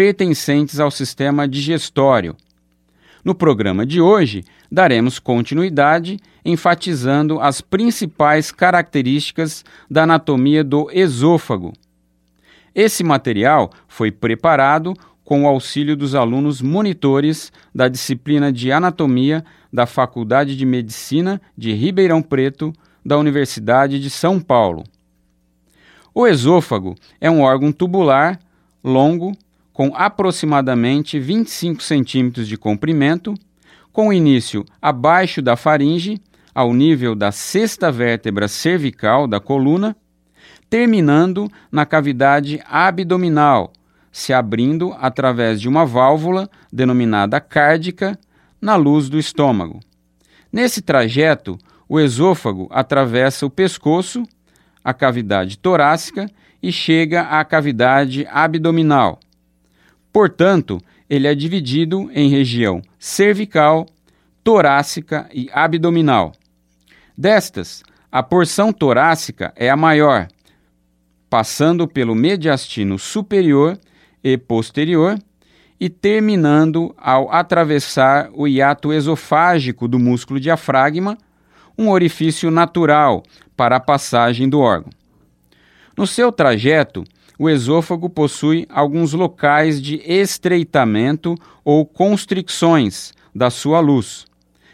pertencentes ao sistema digestório. No programa de hoje, daremos continuidade enfatizando as principais características da anatomia do esôfago. Esse material foi preparado com o auxílio dos alunos monitores da disciplina de Anatomia da Faculdade de Medicina de Ribeirão Preto, da Universidade de São Paulo. O esôfago é um órgão tubular, longo, com aproximadamente 25 centímetros de comprimento, com início abaixo da faringe, ao nível da sexta vértebra cervical da coluna, terminando na cavidade abdominal, se abrindo através de uma válvula denominada cárdica na luz do estômago. Nesse trajeto, o esôfago atravessa o pescoço a cavidade torácica e chega à cavidade abdominal. Portanto, ele é dividido em região cervical, torácica e abdominal. Destas, a porção torácica é a maior, passando pelo mediastino superior e posterior e terminando ao atravessar o hiato esofágico do músculo diafragma, um orifício natural para a passagem do órgão. No seu trajeto, o esôfago possui alguns locais de estreitamento ou constricções da sua luz,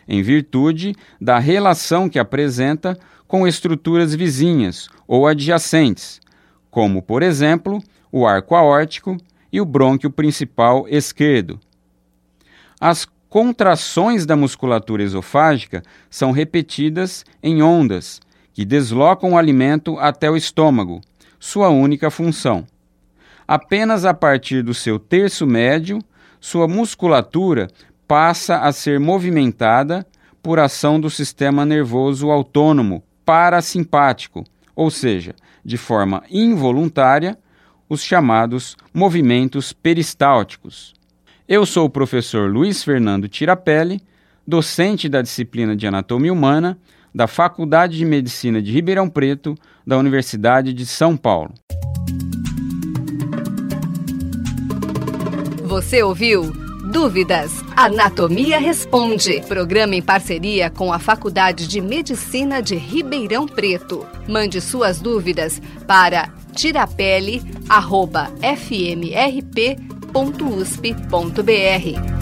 em virtude da relação que apresenta com estruturas vizinhas ou adjacentes, como, por exemplo, o arco aórtico e o brônquio principal esquerdo. As contrações da musculatura esofágica são repetidas em ondas que deslocam o alimento até o estômago, sua única função. Apenas a partir do seu terço médio, sua musculatura passa a ser movimentada por ação do sistema nervoso autônomo parasimpático, ou seja, de forma involuntária, os chamados movimentos peristálticos. Eu sou o professor Luiz Fernando Tirapelli, docente da disciplina de Anatomia Humana da Faculdade de Medicina de Ribeirão Preto, da Universidade de São Paulo. Você ouviu? Dúvidas? Anatomia Responde. Programa em parceria com a Faculdade de Medicina de Ribeirão Preto. Mande suas dúvidas para tirapele.fmrp.usp.br.